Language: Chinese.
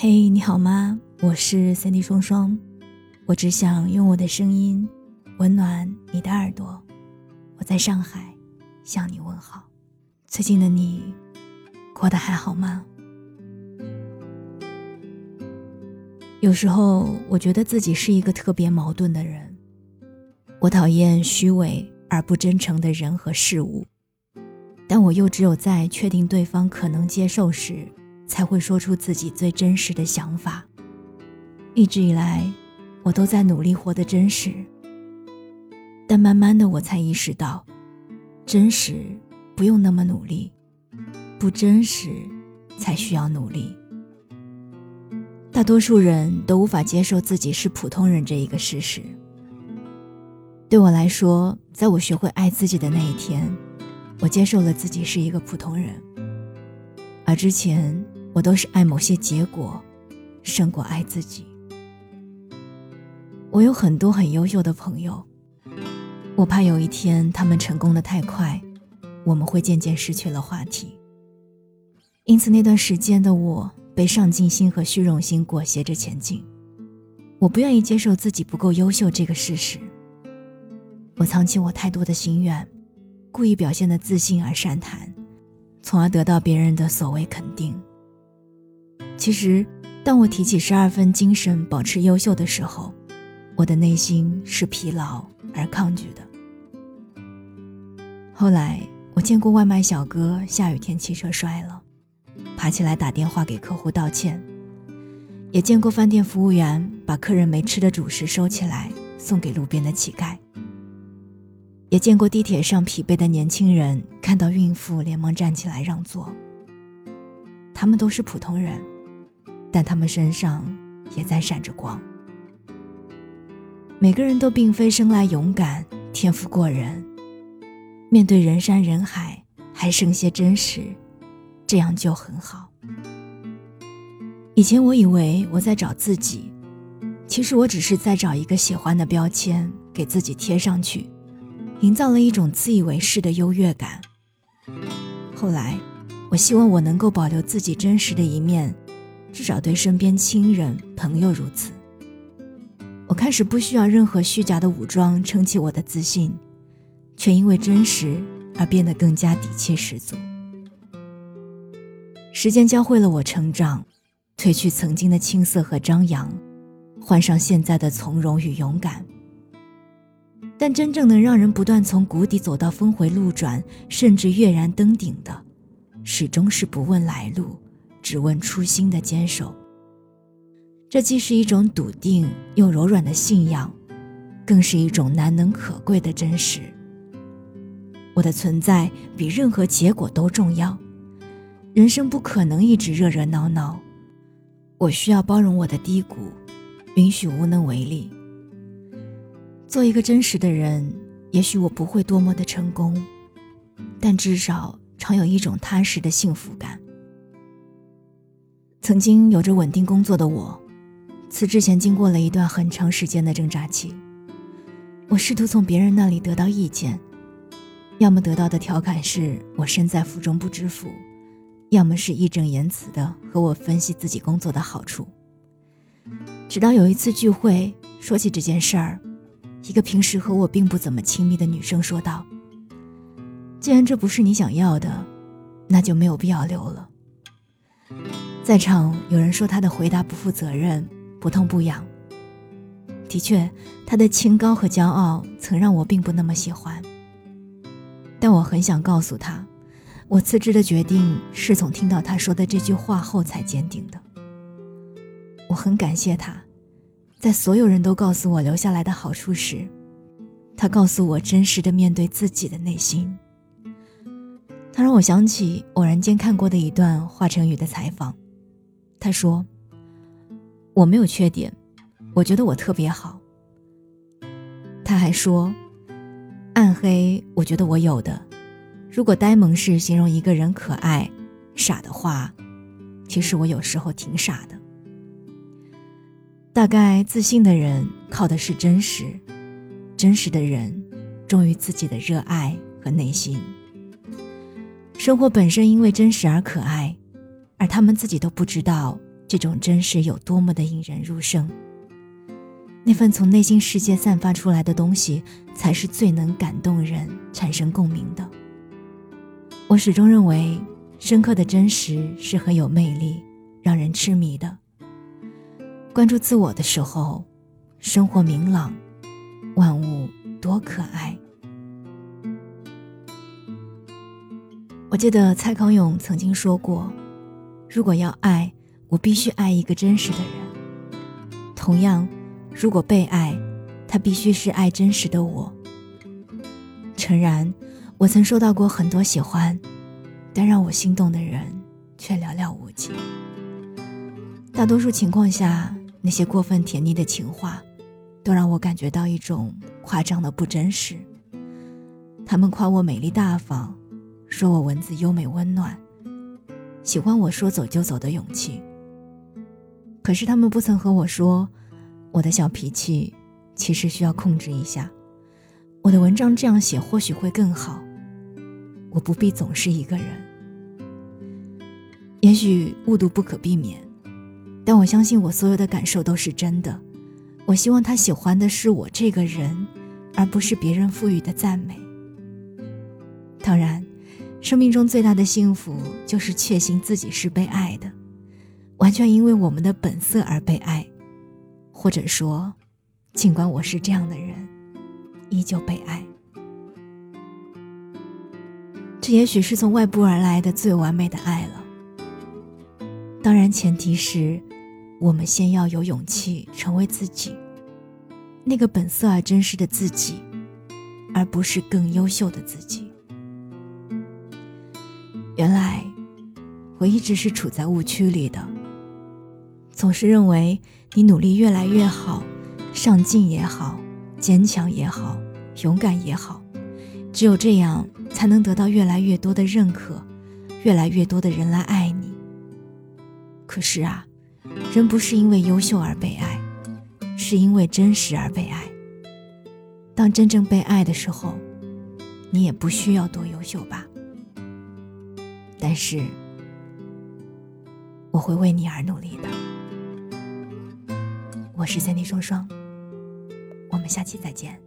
嘿，你好吗？我是三 D 双双，我只想用我的声音温暖你的耳朵。我在上海向你问好。最近的你过得还好吗？有时候我觉得自己是一个特别矛盾的人。我讨厌虚伪而不真诚的人和事物，但我又只有在确定对方可能接受时。才会说出自己最真实的想法。一直以来，我都在努力活得真实，但慢慢的，我才意识到，真实不用那么努力，不真实才需要努力。大多数人都无法接受自己是普通人这一个事实。对我来说，在我学会爱自己的那一天，我接受了自己是一个普通人，而之前。我都是爱某些结果，胜过爱自己。我有很多很优秀的朋友，我怕有一天他们成功的太快，我们会渐渐失去了话题。因此那段时间的我被上进心和虚荣心裹挟着前进，我不愿意接受自己不够优秀这个事实。我藏起我太多的心愿，故意表现的自信而善谈，从而得到别人的所谓肯定。其实，当我提起十二分精神保持优秀的时候，我的内心是疲劳而抗拒的。后来，我见过外卖小哥下雨天骑车摔了，爬起来打电话给客户道歉；也见过饭店服务员把客人没吃的主食收起来送给路边的乞丐；也见过地铁上疲惫的年轻人看到孕妇连忙站起来让座。他们都是普通人。但他们身上也在闪着光。每个人都并非生来勇敢、天赋过人，面对人山人海还剩些真实，这样就很好。以前我以为我在找自己，其实我只是在找一个喜欢的标签给自己贴上去，营造了一种自以为是的优越感。后来，我希望我能够保留自己真实的一面。至少对身边亲人朋友如此。我开始不需要任何虚假的武装撑起我的自信，却因为真实而变得更加底气十足。时间教会了我成长，褪去曾经的青涩和张扬，换上现在的从容与勇敢。但真正能让人不断从谷底走到峰回路转，甚至跃然登顶的，始终是不问来路。只问初心的坚守，这既是一种笃定又柔软的信仰，更是一种难能可贵的真实。我的存在比任何结果都重要，人生不可能一直热热闹闹，我需要包容我的低谷，允许无能为力。做一个真实的人，也许我不会多么的成功，但至少常有一种踏实的幸福感。曾经有着稳定工作的我，辞职前经过了一段很长时间的挣扎期。我试图从别人那里得到意见，要么得到的调侃是我身在福中不知福，要么是义正言辞的和我分析自己工作的好处。直到有一次聚会，说起这件事儿，一个平时和我并不怎么亲密的女生说道：“既然这不是你想要的，那就没有必要留了。”在场有人说他的回答不负责任、不痛不痒。的确，他的清高和骄傲曾让我并不那么喜欢。但我很想告诉他，我辞职的决定是从听到他说的这句话后才坚定的。我很感谢他，在所有人都告诉我留下来的好处时，他告诉我真实的面对自己的内心。他让我想起偶然间看过的一段华晨宇的采访。他说：“我没有缺点，我觉得我特别好。”他还说：“暗黑，我觉得我有的。如果呆萌是形容一个人可爱、傻的话，其实我有时候挺傻的。大概自信的人靠的是真实，真实的人忠于自己的热爱和内心。生活本身因为真实而可爱。”而他们自己都不知道，这种真实有多么的引人入胜。那份从内心世界散发出来的东西，才是最能感动人、产生共鸣的。我始终认为，深刻的真实是很有魅力、让人痴迷的。关注自我的时候，生活明朗，万物多可爱。我记得蔡康永曾经说过：“如果要爱，我必须爱一个真实的人。同样，如果被爱，他必须是爱真实的我。”诚然，我曾收到过很多喜欢，但让我心动的人却寥寥无几。大多数情况下，那些过分甜腻的情话，都让我感觉到一种夸张的不真实。他们夸我美丽大方。说我文字优美温暖，喜欢我说走就走的勇气。可是他们不曾和我说，我的小脾气其实需要控制一下。我的文章这样写或许会更好，我不必总是一个人。也许误读不可避免，但我相信我所有的感受都是真的。我希望他喜欢的是我这个人，而不是别人赋予的赞美。当然。生命中最大的幸福，就是确信自己是被爱的，完全因为我们的本色而被爱，或者说，尽管我是这样的人，依旧被爱。这也许是从外部而来的最完美的爱了。当然，前提是，我们先要有勇气成为自己，那个本色而真实的自己，而不是更优秀的自己。原来，我一直是处在误区里的。总是认为你努力越来越好，上进也好，坚强也好，勇敢也好，只有这样才能得到越来越多的认可，越来越多的人来爱你。可是啊，人不是因为优秀而被爱，是因为真实而被爱。当真正被爱的时候，你也不需要多优秀吧。但是，我会为你而努力的。我是三弟双双，我们下期再见。